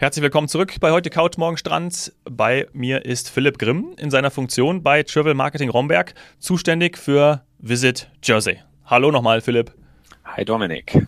Herzlich willkommen zurück bei heute Couch Morgen Strand. Bei mir ist Philipp Grimm in seiner Funktion bei Travel Marketing Romberg zuständig für Visit Jersey. Hallo nochmal, Philipp. Hi Dominik.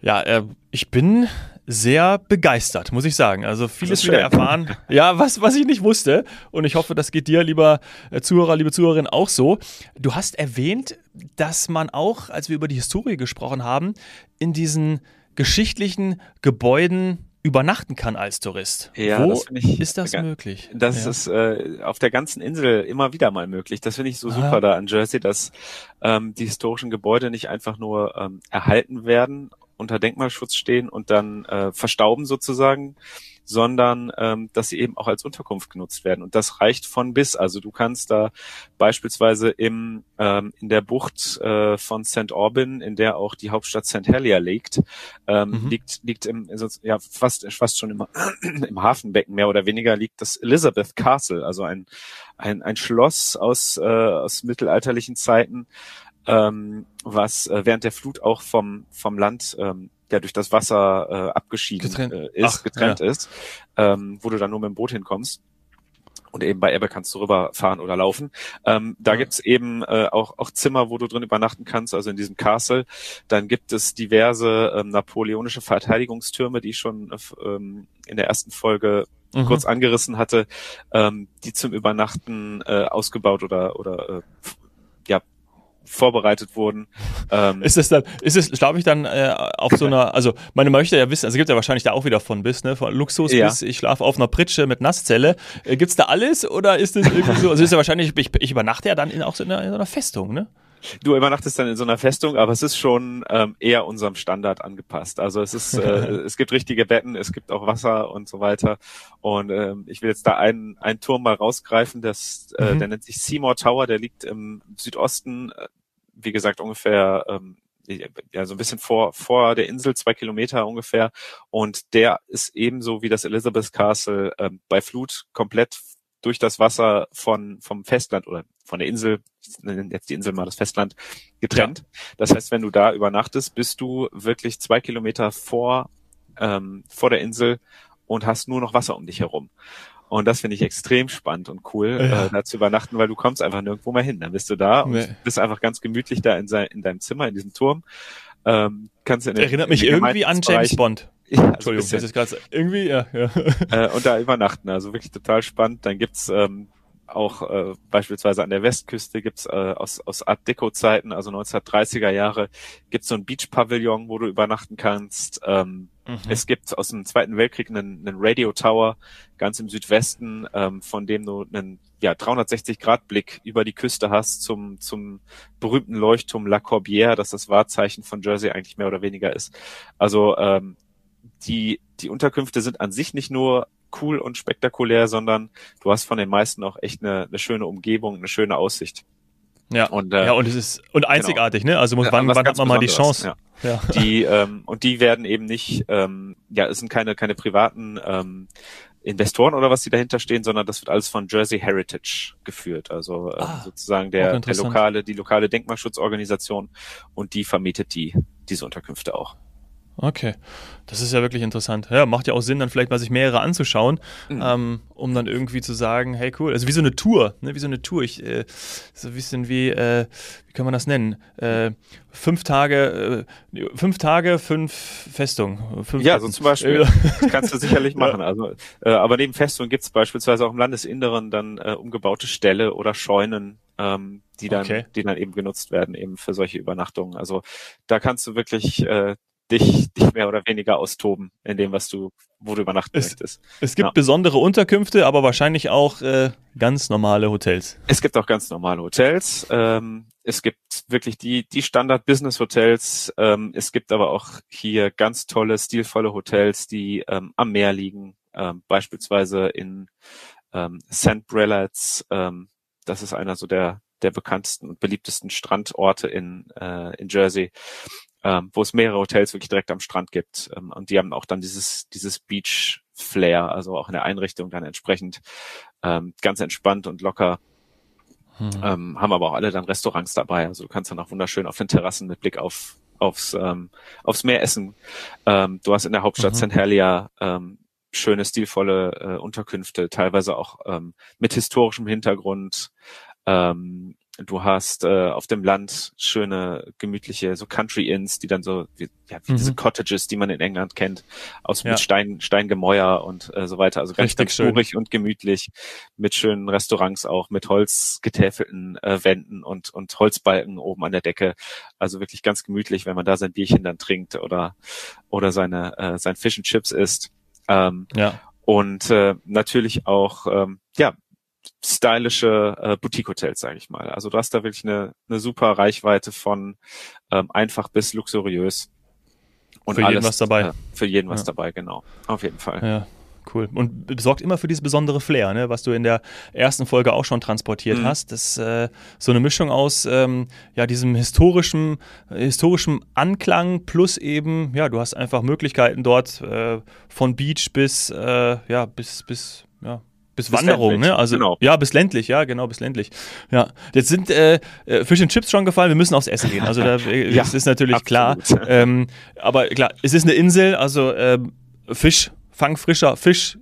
Ja, äh, ich bin sehr begeistert, muss ich sagen. Also vieles wieder erfahren. Ja, was, was ich nicht wusste. Und ich hoffe, das geht dir, lieber äh, Zuhörer, liebe Zuhörerin, auch so. Du hast erwähnt, dass man auch, als wir über die Historie gesprochen haben, in diesen geschichtlichen Gebäuden übernachten kann als Tourist. Ja, Wo das ich, ist das möglich? Das ja. ist äh, auf der ganzen Insel immer wieder mal möglich. Das finde ich so super ah. da an Jersey, dass ähm, die historischen Gebäude nicht einfach nur ähm, erhalten werden, unter Denkmalschutz stehen und dann äh, verstauben sozusagen, sondern ähm, dass sie eben auch als Unterkunft genutzt werden. Und das reicht von bis. Also du kannst da beispielsweise im, ähm, in der Bucht äh, von St. Aubin, in der auch die Hauptstadt St. Helier liegt, ähm, mhm. liegt, liegt im, ja, fast, fast schon im, im Hafenbecken mehr oder weniger liegt das Elizabeth Castle, also ein, ein, ein Schloss aus, äh, aus mittelalterlichen Zeiten, ähm, was äh, während der Flut auch vom, vom Land ähm, der durch das Wasser äh, abgeschieden getrennt. Äh, ist, Ach, getrennt ja. ist, ähm, wo du dann nur mit dem Boot hinkommst. Und eben bei Ebbe kannst du rüberfahren oder laufen. Ähm, da ja. gibt's eben äh, auch, auch Zimmer, wo du drin übernachten kannst, also in diesem Castle. Dann gibt es diverse ähm, napoleonische Verteidigungstürme, die ich schon ähm, in der ersten Folge mhm. kurz angerissen hatte, ähm, die zum Übernachten äh, ausgebaut oder, oder äh, ja, vorbereitet wurden. Ähm, ist es dann, ist es, glaube ich, dann äh, auf so einer, also man möchte ja wissen, also gibt ja wahrscheinlich da auch wieder von bis, ne? Von Luxus ja. bis ich schlafe auf einer Pritsche mit Nasszelle. Äh, gibt's da alles oder ist es irgendwie so? Also ist ja wahrscheinlich, ich, ich übernachte ja dann in, auch so in einer, in so einer Festung, ne? Du übernachtest dann in so einer Festung, aber es ist schon ähm, eher unserem Standard angepasst. Also es ist, äh, es gibt richtige Betten, es gibt auch Wasser und so weiter. Und ähm, ich will jetzt da einen, einen Turm mal rausgreifen, das, äh, mhm. der nennt sich Seymour Tower, der liegt im Südosten, äh, wie gesagt, ungefähr ähm, ja, so ein bisschen vor, vor der Insel, zwei Kilometer ungefähr. Und der ist ebenso wie das Elizabeth Castle ähm, bei Flut komplett durch das Wasser von, vom Festland oder von der Insel, jetzt die Insel mal das Festland, getrennt. Ja. Das heißt, wenn du da übernachtest, bist du wirklich zwei Kilometer vor, ähm, vor der Insel und hast nur noch Wasser um dich herum. Und das finde ich extrem spannend und cool, ja. äh, da zu übernachten, weil du kommst einfach nirgendwo mehr hin. Dann bist du da nee. und bist einfach ganz gemütlich da in, sein, in deinem Zimmer, in diesem Turm. Ähm, kannst in Erinnert mich irgendwie an James Bond. Ja, Entschuldigung, das ist gerade irgendwie, ja, ja. Äh, und da übernachten, also wirklich total spannend. Dann gibt's ähm, auch äh, beispielsweise an der Westküste gibt's äh, aus, aus Art Deco-Zeiten, also 1930er Jahre, gibt's so ein Beach-Pavillon, wo du übernachten kannst. Ähm, mhm. Es gibt aus dem Zweiten Weltkrieg einen, einen Radio-Tower ganz im Südwesten, ähm, von dem du einen ja, 360-Grad-Blick über die Küste hast zum, zum berühmten Leuchtturm La Corbière, das das Wahrzeichen von Jersey eigentlich mehr oder weniger ist. Also ähm, die, die Unterkünfte sind an sich nicht nur cool und spektakulär, sondern du hast von den meisten auch echt eine, eine schöne Umgebung, eine schöne Aussicht. Ja, und, äh, ja, und es ist und einzigartig, genau. ne? Also muss, wann, wann hat man mal die Chance? Ja. ja. Die ähm, und die werden eben nicht, ähm, ja, es sind keine keine privaten ähm, Investoren oder was die dahinter stehen, sondern das wird alles von Jersey Heritage geführt, also ähm, ah, sozusagen der, der lokale die lokale Denkmalschutzorganisation und die vermietet die diese Unterkünfte auch. Okay, das ist ja wirklich interessant. Ja, macht ja auch Sinn, dann vielleicht mal sich mehrere anzuschauen, mhm. ähm, um dann irgendwie zu sagen, hey cool, also wie so eine Tour, ne? wie so eine Tour. Ich, äh, so ein bisschen wie, äh, wie kann man das nennen? Äh, fünf Tage, äh, fünf Tage, fünf Festungen. Ja, so zum Beispiel. das kannst du sicherlich machen. Also, äh, aber neben Festungen gibt es beispielsweise auch im Landesinneren dann äh, umgebaute Ställe oder Scheunen, ähm, die dann, okay. die dann eben genutzt werden eben für solche Übernachtungen. Also da kannst du wirklich äh, dich, dich mehr oder weniger austoben in dem, was du, wo du übernachten es, möchtest. Es gibt ja. besondere Unterkünfte, aber wahrscheinlich auch äh, ganz normale Hotels. Es gibt auch ganz normale Hotels. Ähm, es gibt wirklich die, die Standard-Business-Hotels. Ähm, es gibt aber auch hier ganz tolle, stilvolle Hotels, die ähm, am Meer liegen, ähm, beispielsweise in ähm, St. Brelats. Ähm, das ist einer so der, der bekanntesten und beliebtesten Strandorte in, äh, in Jersey ähm, wo es mehrere Hotels wirklich direkt am Strand gibt. Ähm, und die haben auch dann dieses, dieses Beach Flair, also auch in der Einrichtung dann entsprechend ähm, ganz entspannt und locker. Hm. Ähm, haben aber auch alle dann Restaurants dabei. Also du kannst dann auch wunderschön auf den Terrassen mit Blick auf aufs ähm, aufs Meer essen. Ähm, du hast in der Hauptstadt mhm. St. Helier ähm, schöne, stilvolle äh, Unterkünfte, teilweise auch ähm, mit historischem Hintergrund. Ähm, du hast äh, auf dem Land schöne, gemütliche, so Country Inns, die dann so, wie, ja, wie mhm. diese Cottages, die man in England kennt, aus ja. mit Stein, Steingemäuer und äh, so weiter. Also ganz, Richtig ganz urig und gemütlich, mit schönen Restaurants auch, mit holzgetäfelten äh, Wänden und, und Holzbalken oben an der Decke. Also wirklich ganz gemütlich, wenn man da sein Bierchen dann trinkt oder, oder seine, äh, sein Fish and Chips isst. Ähm, ja. Und äh, natürlich auch, ähm, ja, stylische äh, Boutique-Hotels, sage ich mal. Also du hast da wirklich eine, eine super Reichweite von ähm, einfach bis luxuriös. Und für jeden alles, was dabei. Äh, für jeden was ja. dabei, genau. Auf jeden Fall. Ja. Cool. Und sorgt immer für dieses besondere Flair, ne? was du in der ersten Folge auch schon transportiert mhm. hast. Das ist äh, so eine Mischung aus ähm, ja, diesem historischen, historischen Anklang plus eben, ja, du hast einfach Möglichkeiten dort äh, von Beach bis, äh, ja, bis, bis, ja, bis, bis Wanderung, ländlich. ne? Also genau. ja, bis ländlich, ja, genau, bis ländlich. Ja, jetzt sind äh, äh Fish and Chips schon gefallen. Wir müssen aufs Essen gehen. Also da äh, ja, ist natürlich absolut. klar. Ähm, aber klar, es ist eine Insel, also äh, Fisch, fangfrischer Fisch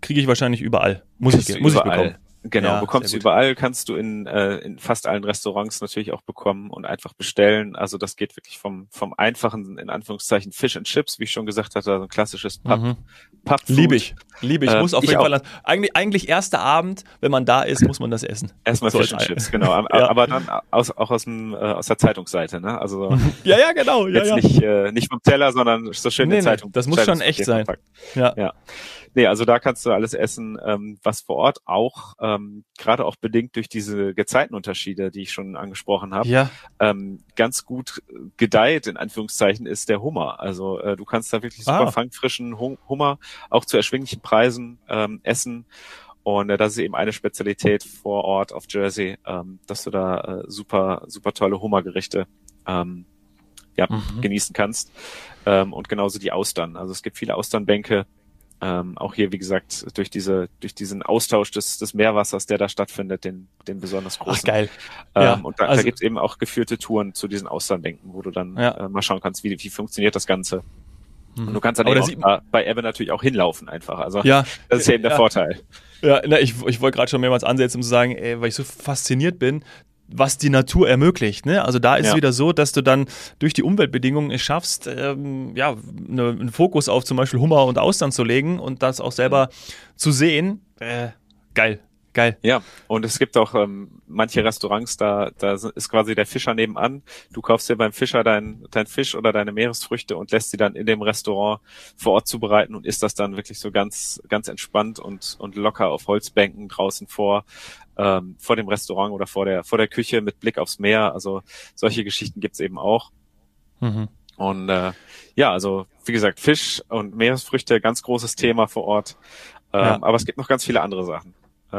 kriege ich wahrscheinlich überall. Muss ich, muss überall. ich bekommen. Genau, ja, bekommst du überall, kannst du in, äh, in fast allen Restaurants natürlich auch bekommen und einfach bestellen. Also das geht wirklich vom, vom einfachen, in Anführungszeichen, Fish and Chips, wie ich schon gesagt hatte, also ein klassisches Pub. Mhm. Pub Liebe ich, liebe ich. Äh, muss auf jeden Fall, eigentlich, eigentlich erster Abend, wenn man da ist, muss man das essen. Erstmal so Fish and Chips, genau. ja. Aber dann aus, auch aus, dem, äh, aus der Zeitungsseite, ne? Also ja, ja, genau. Ja, jetzt ja. nicht, äh, nicht vom Teller, sondern so schön nee, Zeitung. Nee, das muss schon echt sein. Ja. ja. Nee, also da kannst du alles essen, ähm, was vor Ort auch, ähm, gerade auch bedingt durch diese Gezeitenunterschiede, die ich schon angesprochen habe, ja. ähm, ganz gut gedeiht, in Anführungszeichen, ist der Hummer. Also äh, du kannst da wirklich super ah. fangfrischen Hummer auch zu erschwinglichen Preisen ähm, essen. Und äh, das ist eben eine Spezialität vor Ort auf Jersey, ähm, dass du da äh, super, super tolle Hummergerichte ähm, ja, mhm. genießen kannst. Ähm, und genauso die Austern. Also es gibt viele Austernbänke, ähm, auch hier, wie gesagt, durch diese, durch diesen Austausch des, des Meerwassers, der da stattfindet, den, den besonders großen. Ach, geil. Ähm, ja, und da, also, da gibt es eben auch geführte Touren zu diesen Austernbänken, wo du dann ja. äh, mal schauen kannst, wie, wie funktioniert das Ganze. Und du kannst dann eben auch bei Ebbe natürlich auch hinlaufen einfach. Also ja, das ist ja eben der Vorteil. Ja, na, ich, ich wollte gerade schon mehrmals ansetzen, um zu sagen, ey, weil ich so fasziniert bin, was die Natur ermöglicht. Ne? Also da ist ja. es wieder so, dass du dann durch die Umweltbedingungen es schaffst, ähm, ja, ne, einen Fokus auf zum Beispiel Hummer und Austern zu legen und das auch selber zu sehen. Äh, geil. Geil. Ja, und es gibt auch ähm, manche Restaurants, da, da ist quasi der Fischer nebenan. Du kaufst dir beim Fischer dein, dein Fisch oder deine Meeresfrüchte und lässt sie dann in dem Restaurant vor Ort zubereiten und isst das dann wirklich so ganz, ganz entspannt und, und locker auf Holzbänken draußen vor, ähm, vor dem Restaurant oder vor der, vor der Küche mit Blick aufs Meer. Also solche Geschichten gibt's eben auch. Mhm. Und äh, ja, also wie gesagt, Fisch und Meeresfrüchte, ganz großes Thema vor Ort. Ähm, ja. Aber es gibt noch ganz viele andere Sachen.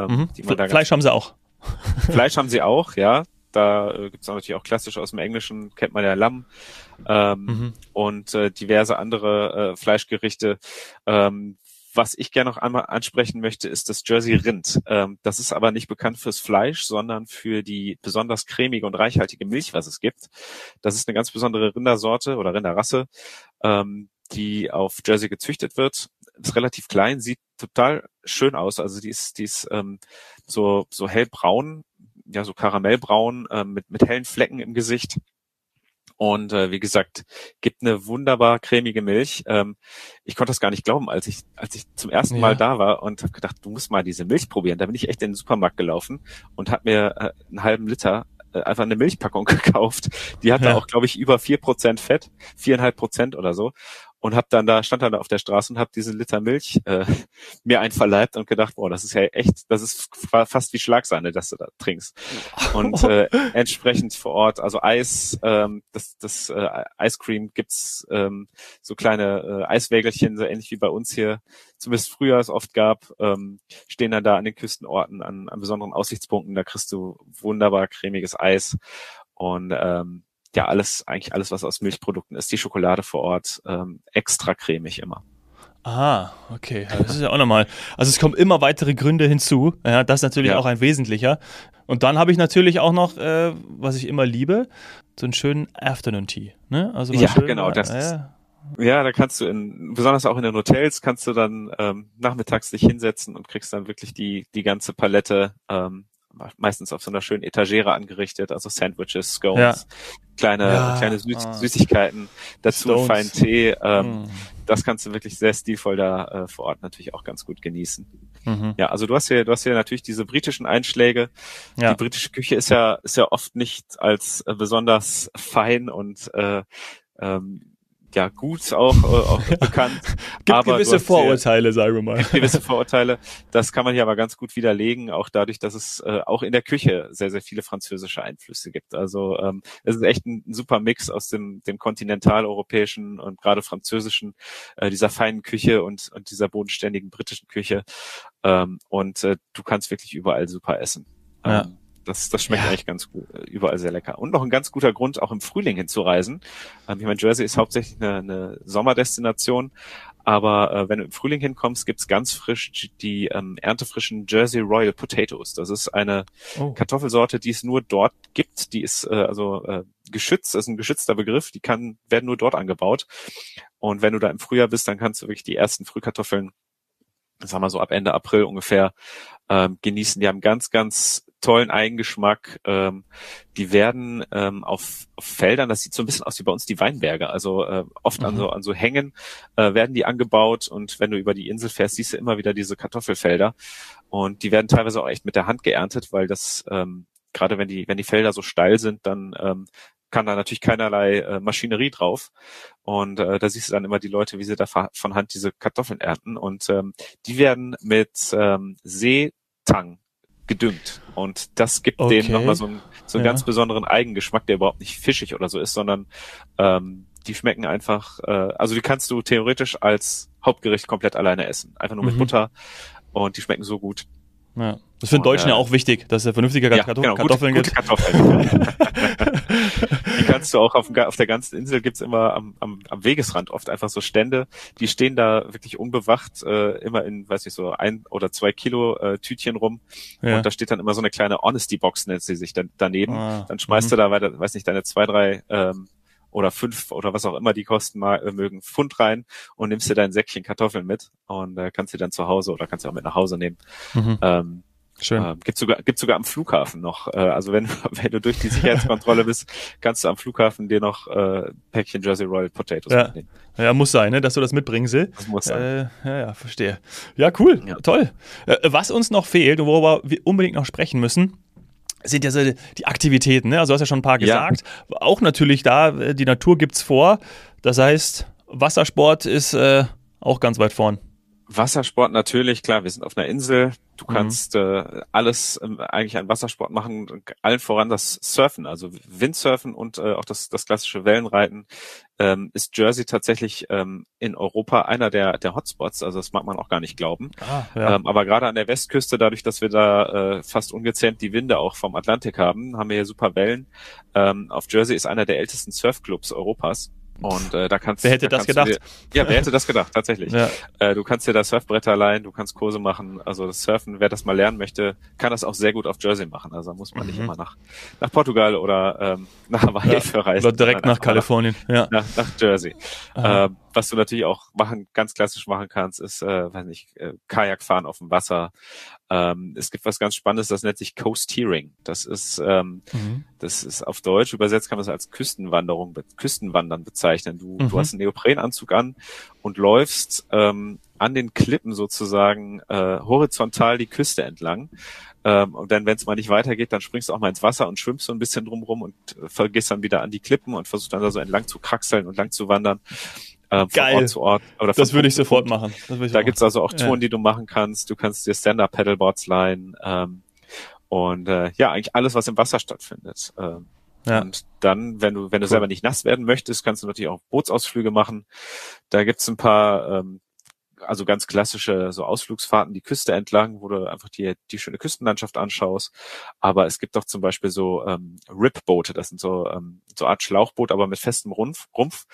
Ähm, mhm. Fleisch haben sie auch. Fleisch haben sie auch, ja. Da äh, gibt es natürlich auch klassisch aus dem Englischen, kennt man ja Lamm ähm, mhm. und äh, diverse andere äh, Fleischgerichte. Ähm, was ich gerne noch einmal ansprechen möchte, ist das Jersey Rind. Ähm, das ist aber nicht bekannt fürs Fleisch, sondern für die besonders cremige und reichhaltige Milch, was es gibt. Das ist eine ganz besondere Rindersorte oder Rinderrasse, ähm, die auf Jersey gezüchtet wird ist relativ klein, sieht total schön aus. Also die ist, die ist ähm, so, so hellbraun, ja, so karamellbraun, ähm, mit, mit hellen Flecken im Gesicht. Und äh, wie gesagt, gibt eine wunderbar cremige Milch. Ähm, ich konnte das gar nicht glauben, als ich, als ich zum ersten ja. Mal da war und habe gedacht, du musst mal diese Milch probieren. Da bin ich echt in den Supermarkt gelaufen und habe mir äh, einen halben Liter äh, einfach eine Milchpackung gekauft. Die hatte ja. auch, glaube ich, über vier Prozent Fett, viereinhalb Prozent oder so und habe dann da stand dann da auf der Straße und habe diesen Liter Milch äh, mir einverleibt und gedacht, boah, das ist ja echt, das ist fast wie Schlagsahne, dass du da trinkst. Und äh, entsprechend vor Ort, also Eis, ähm, das das äh, Ice Cream gibt's ähm, so kleine äh, Eiswägelchen, so ähnlich wie bei uns hier, zumindest früher es oft gab, ähm, stehen dann da an den Küstenorten an, an besonderen Aussichtspunkten, da kriegst du wunderbar cremiges Eis und ähm, ja alles, eigentlich alles, was aus Milchprodukten ist. Die Schokolade vor Ort ähm, extra cremig immer. Ah, okay. Das ist ja auch nochmal. Also es kommen immer weitere Gründe hinzu. Ja, das ist natürlich ja. auch ein wesentlicher. Und dann habe ich natürlich auch noch, äh, was ich immer liebe, so einen schönen Afternoon Tea. Ne? Also ja, schön, genau. Das, äh, Ja, da kannst du in, besonders auch in den Hotels, kannst du dann ähm, nachmittags dich hinsetzen und kriegst dann wirklich die, die ganze Palette, ähm, meistens auf so einer schönen Etagere angerichtet, also Sandwiches, Scones, ja. kleine, ja. kleine Süß ah. Süßigkeiten, dazu Stones. feinen Tee. Ähm, mm. Das kannst du wirklich sehr stilvoll da äh, vor Ort natürlich auch ganz gut genießen. Mhm. Ja, also du hast hier, du hast hier natürlich diese britischen Einschläge. Ja. Die britische Küche ist ja, ist ja oft nicht als äh, besonders fein und äh, ähm, ja gut auch, äh, auch bekannt. gibt aber gewisse Vorurteile, sagen wir mal. Gibt gewisse Vorurteile. Das kann man hier aber ganz gut widerlegen, auch dadurch, dass es äh, auch in der Küche sehr, sehr viele französische Einflüsse gibt. Also ähm, es ist echt ein, ein super Mix aus dem, dem kontinentaleuropäischen und gerade französischen, äh, dieser feinen Küche und, und dieser bodenständigen britischen Küche. Ähm, und äh, du kannst wirklich überall super essen. Ja. Das, das schmeckt ja. eigentlich ganz gut, äh, überall sehr lecker. Und noch ein ganz guter Grund, auch im Frühling hinzureisen. Ähm, ich meine, Jersey ist hauptsächlich eine, eine Sommerdestination, aber äh, wenn du im Frühling hinkommst, gibt's ganz frisch die ähm, erntefrischen Jersey Royal Potatoes. Das ist eine oh. Kartoffelsorte, die es nur dort gibt. Die ist äh, also äh, geschützt, das ist ein geschützter Begriff, die kann, werden nur dort angebaut. Und wenn du da im Frühjahr bist, dann kannst du wirklich die ersten Frühkartoffeln, sagen wir so ab Ende April ungefähr, ähm, genießen. Die haben ganz, ganz tollen Eigengeschmack. Ähm, die werden ähm, auf, auf Feldern, das sieht so ein bisschen aus wie bei uns die Weinberge, also äh, oft mhm. an so an so Hängen äh, werden die angebaut und wenn du über die Insel fährst, siehst du immer wieder diese Kartoffelfelder und die werden teilweise auch echt mit der Hand geerntet, weil das ähm, gerade wenn die wenn die Felder so steil sind, dann ähm, kann da natürlich keinerlei äh, Maschinerie drauf. Und äh, da siehst du dann immer die Leute, wie sie da von Hand diese Kartoffeln ernten. Und ähm, die werden mit ähm, Seetang gedüngt. Und das gibt okay. denen nochmal so einen, so einen ja. ganz besonderen Eigengeschmack, der überhaupt nicht fischig oder so ist, sondern ähm, die schmecken einfach, äh, also die kannst du theoretisch als Hauptgericht komplett alleine essen. Einfach nur mit mhm. Butter und die schmecken so gut. Ja. Das für den Deutschen ja auch wichtig, dass es vernünftige ja, Kartoffeln, genau, Kartoffeln gute, gibt. Gute Kartoffeln. kannst du auch auf, auf der ganzen Insel gibt's immer am, am, am Wegesrand oft einfach so Stände, die stehen da wirklich unbewacht, äh, immer in, weiß ich so, ein oder zwei Kilo äh, Tütchen rum. Ja. Und da steht dann immer so eine kleine Honesty-Box, nennt sie sich dann daneben. Ah, dann schmeißt mhm. du da, weil, weiß nicht, deine zwei, drei ähm, oder fünf oder was auch immer die kosten mal, äh, mögen Pfund rein und nimmst dir dein Säckchen Kartoffeln mit und äh, kannst sie dann zu Hause oder kannst du auch mit nach Hause nehmen. Mhm. Ähm, Schön. Äh, gibt sogar gibt sogar am Flughafen noch. Äh, also wenn wenn du durch die Sicherheitskontrolle bist, kannst du am Flughafen dir noch äh, Päckchen Jersey Royal Potatoes ja. mitnehmen. Ja, muss sein, ne, dass du das mitbringst. Das muss sein. Äh, ja, ja, verstehe. Ja, cool, ja. toll. Äh, was uns noch fehlt und worüber wir unbedingt noch sprechen müssen, sind ja so die Aktivitäten. Ne? Also du hast ja schon ein paar gesagt. Ja. Auch natürlich da, äh, die Natur gibt's vor. Das heißt, Wassersport ist äh, auch ganz weit vorn. Wassersport natürlich, klar, wir sind auf einer Insel. Du mhm. kannst äh, alles ähm, eigentlich an Wassersport machen, allen voran das Surfen, also Windsurfen und äh, auch das, das klassische Wellenreiten. Ähm, ist Jersey tatsächlich ähm, in Europa einer der, der Hotspots, also das mag man auch gar nicht glauben. Ah, ja. ähm, aber gerade an der Westküste, dadurch, dass wir da äh, fast ungezähmt die Winde auch vom Atlantik haben, haben wir hier super Wellen. Ähm, auf Jersey ist einer der ältesten Surfclubs Europas. Und äh, da kannst Wer hätte da das gedacht? Dir, ja, wer hätte das gedacht, tatsächlich. Ja. Äh, du kannst dir da Surfbretter leihen, du kannst Kurse machen. Also das Surfen, wer das mal lernen möchte, kann das auch sehr gut auf Jersey machen. Also muss man mhm. nicht immer nach, nach Portugal oder ähm, nach Hawaii ja, verreisen. Oder direkt nach Kalifornien. Nach, ja. nach, nach Jersey. Äh, was du natürlich auch machen, ganz klassisch machen kannst, ist, äh, weiß nicht, äh, Kajak fahren auf dem Wasser. Ähm, es gibt was ganz Spannendes, das nennt sich Coasteering. Das ist, ähm, mhm. das ist auf Deutsch übersetzt kann man es als Küstenwanderung, Küstenwandern bezeichnen. Du, mhm. du hast einen Neoprenanzug an und läufst ähm, an den Klippen sozusagen äh, horizontal die Küste entlang. Ähm, und dann, wenn es mal nicht weitergeht, dann springst du auch mal ins Wasser und schwimmst so ein bisschen drumrum und äh, gehst dann wieder an die Klippen und versuchst dann da so entlang zu kraxeln und lang zu wandern äh, von Geil. Ort zu Ort. Oder das würde ich sofort machen. Ich da gibt's also auch Touren, ja. die du machen kannst. Du kannst dir Stand-Up-Paddleboards leihen. Ähm, und äh, ja, eigentlich alles, was im Wasser stattfindet. Ähm, ja. Und dann, wenn du, wenn du cool. selber nicht nass werden möchtest, kannst du natürlich auch Bootsausflüge machen. Da gibt's ein paar ähm, also ganz klassische so Ausflugsfahrten die Küste entlang, wo du einfach die, die schöne Küstenlandschaft anschaust. Aber es gibt auch zum Beispiel so ähm, Rip-Boote, das sind so ähm, so Art Schlauchboot, aber mit festem Rumpf. Rumpf.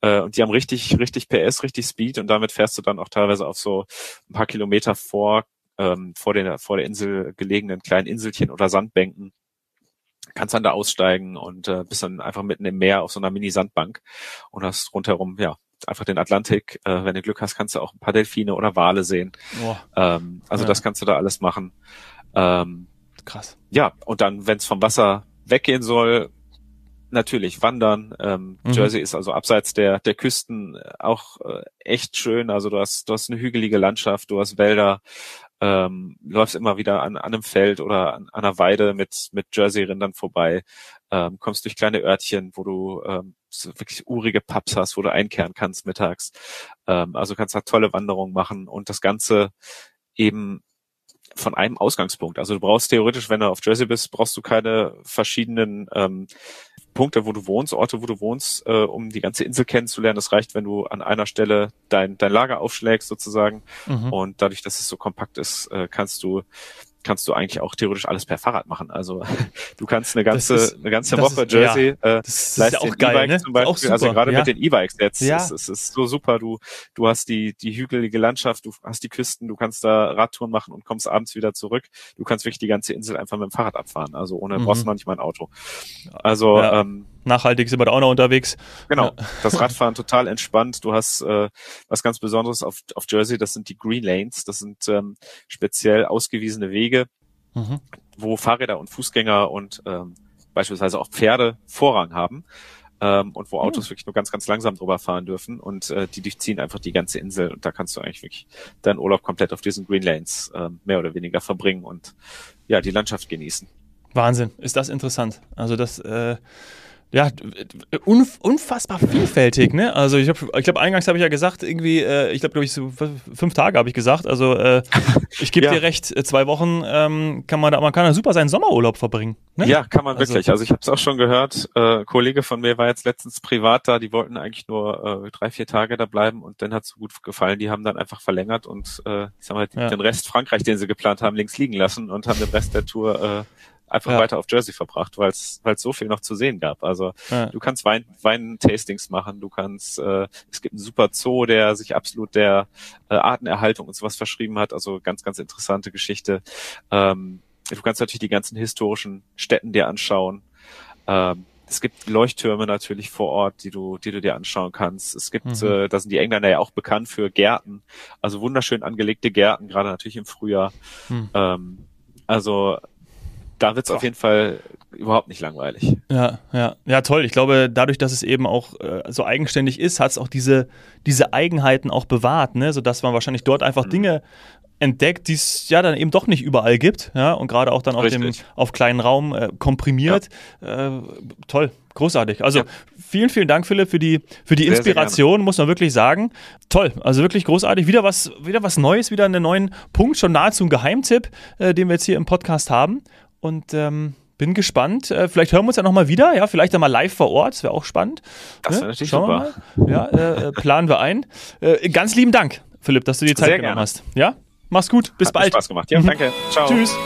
Äh, und die haben richtig, richtig PS, richtig Speed und damit fährst du dann auch teilweise auf so ein paar Kilometer vor ähm, vor, den, vor der Insel gelegenen kleinen Inselchen oder Sandbänken kannst dann da aussteigen und äh, bist dann einfach mitten im Meer auf so einer Mini-Sandbank und hast rundherum ja einfach den Atlantik. Äh, wenn du Glück hast, kannst du auch ein paar Delfine oder Wale sehen. Oh. Ähm, also ja. das kannst du da alles machen. Ähm, Krass. Ja, und dann, wenn es vom Wasser weggehen soll, natürlich wandern. Ähm, mhm. Jersey ist also abseits der, der Küsten auch äh, echt schön. Also du hast, du hast eine hügelige Landschaft, du hast Wälder, ähm, läufst immer wieder an, an einem Feld oder an, an einer Weide mit, mit Jersey-Rindern vorbei, ähm, kommst durch kleine Örtchen, wo du ähm, so wirklich urige Pubs hast, wo du einkehren kannst mittags. Ähm, also kannst da tolle Wanderungen machen und das Ganze eben von einem Ausgangspunkt. Also du brauchst theoretisch, wenn du auf Jersey bist, brauchst du keine verschiedenen ähm, Punkte, wo du wohnst, Orte, wo du wohnst, äh, um die ganze Insel kennenzulernen. Das reicht, wenn du an einer Stelle dein, dein Lager aufschlägst sozusagen. Mhm. Und dadurch, dass es so kompakt ist, äh, kannst du kannst du eigentlich auch theoretisch alles per Fahrrad machen. Also du kannst eine ganze ist, eine ganze Woche ist, Jersey ja, äh, das, ist ja auch geil, ne? zum Beispiel. Also gerade ja. mit den E-Bikes jetzt ja. ist es ist so super. Du du hast die die hügelige Landschaft, du hast die Küsten, du kannst da Radtouren machen und kommst abends wieder zurück. Du kannst wirklich die ganze Insel einfach mit dem Fahrrad abfahren. Also ohne mhm. brauchst du noch nicht mal ein Auto. Also ja. ähm, nachhaltig sind wir da auch noch unterwegs. Genau, das Radfahren total entspannt. Du hast äh, was ganz Besonderes auf, auf Jersey, das sind die Green Lanes. Das sind ähm, speziell ausgewiesene Wege, mhm. wo Fahrräder und Fußgänger und ähm, beispielsweise auch Pferde Vorrang haben ähm, und wo Autos mhm. wirklich nur ganz, ganz langsam drüber fahren dürfen und äh, die durchziehen einfach die ganze Insel und da kannst du eigentlich wirklich deinen Urlaub komplett auf diesen Green Lanes äh, mehr oder weniger verbringen und ja, die Landschaft genießen. Wahnsinn, ist das interessant. Also das äh, ja, unfassbar vielfältig, ne? Also ich, ich glaube, eingangs habe ich ja gesagt, irgendwie, äh, ich glaube, glaube ich, so fünf Tage habe ich gesagt. Also äh, ich gebe ja. dir recht, äh, zwei Wochen ähm, kann man da, man kann da super seinen Sommerurlaub verbringen. Ne? Ja, kann man also, wirklich. Also ich habe es auch schon gehört. Äh, Kollege von mir war jetzt letztens privat da. Die wollten eigentlich nur äh, drei, vier Tage da bleiben und dann hat es so gut gefallen. Die haben dann einfach verlängert und äh, ich sag mal, ja. den Rest Frankreich, den sie geplant haben, links liegen lassen und haben den Rest der Tour äh, einfach ja. weiter auf Jersey verbracht, weil es so viel noch zu sehen gab. Also ja. du kannst Wein, Wein-Tastings machen, du kannst, äh, es gibt einen super Zoo, der sich absolut der äh, Artenerhaltung und sowas verschrieben hat. Also ganz, ganz interessante Geschichte. Ähm, du kannst natürlich die ganzen historischen Städten dir anschauen. Ähm, es gibt Leuchttürme natürlich vor Ort, die du, die du dir anschauen kannst. Es gibt, mhm. äh, da sind die Engländer ja auch bekannt für Gärten, also wunderschön angelegte Gärten, gerade natürlich im Frühjahr. Mhm. Ähm, also da wird es auf jeden Fall überhaupt nicht langweilig. Ja, ja, ja, toll. Ich glaube, dadurch, dass es eben auch äh, so eigenständig ist, hat es auch diese, diese Eigenheiten auch bewahrt, ne? sodass man wahrscheinlich dort einfach mhm. Dinge entdeckt, die es ja dann eben doch nicht überall gibt, ja, und gerade auch dann auf dem auf kleinen Raum äh, komprimiert. Ja. Äh, toll, großartig. Also ja. vielen, vielen Dank, Philipp, für die für die sehr, Inspiration, sehr muss man wirklich sagen. Toll, also wirklich großartig. Wieder was, wieder was Neues, wieder einen neuen Punkt, schon nahezu ein Geheimtipp, äh, den wir jetzt hier im Podcast haben. Und ähm, bin gespannt. Äh, vielleicht hören wir uns ja nochmal wieder. Ja, vielleicht einmal live vor Ort. Das wäre auch spannend. Das wäre ne? natürlich Schauen super. Ja, äh, äh, planen wir ein. Äh, ganz lieben Dank, Philipp, dass du dir Zeit Sehr genommen gerne. hast. Ja, mach's gut. Bis Hat bald. Spaß gemacht. Ja, danke. Ciao. Tschüss.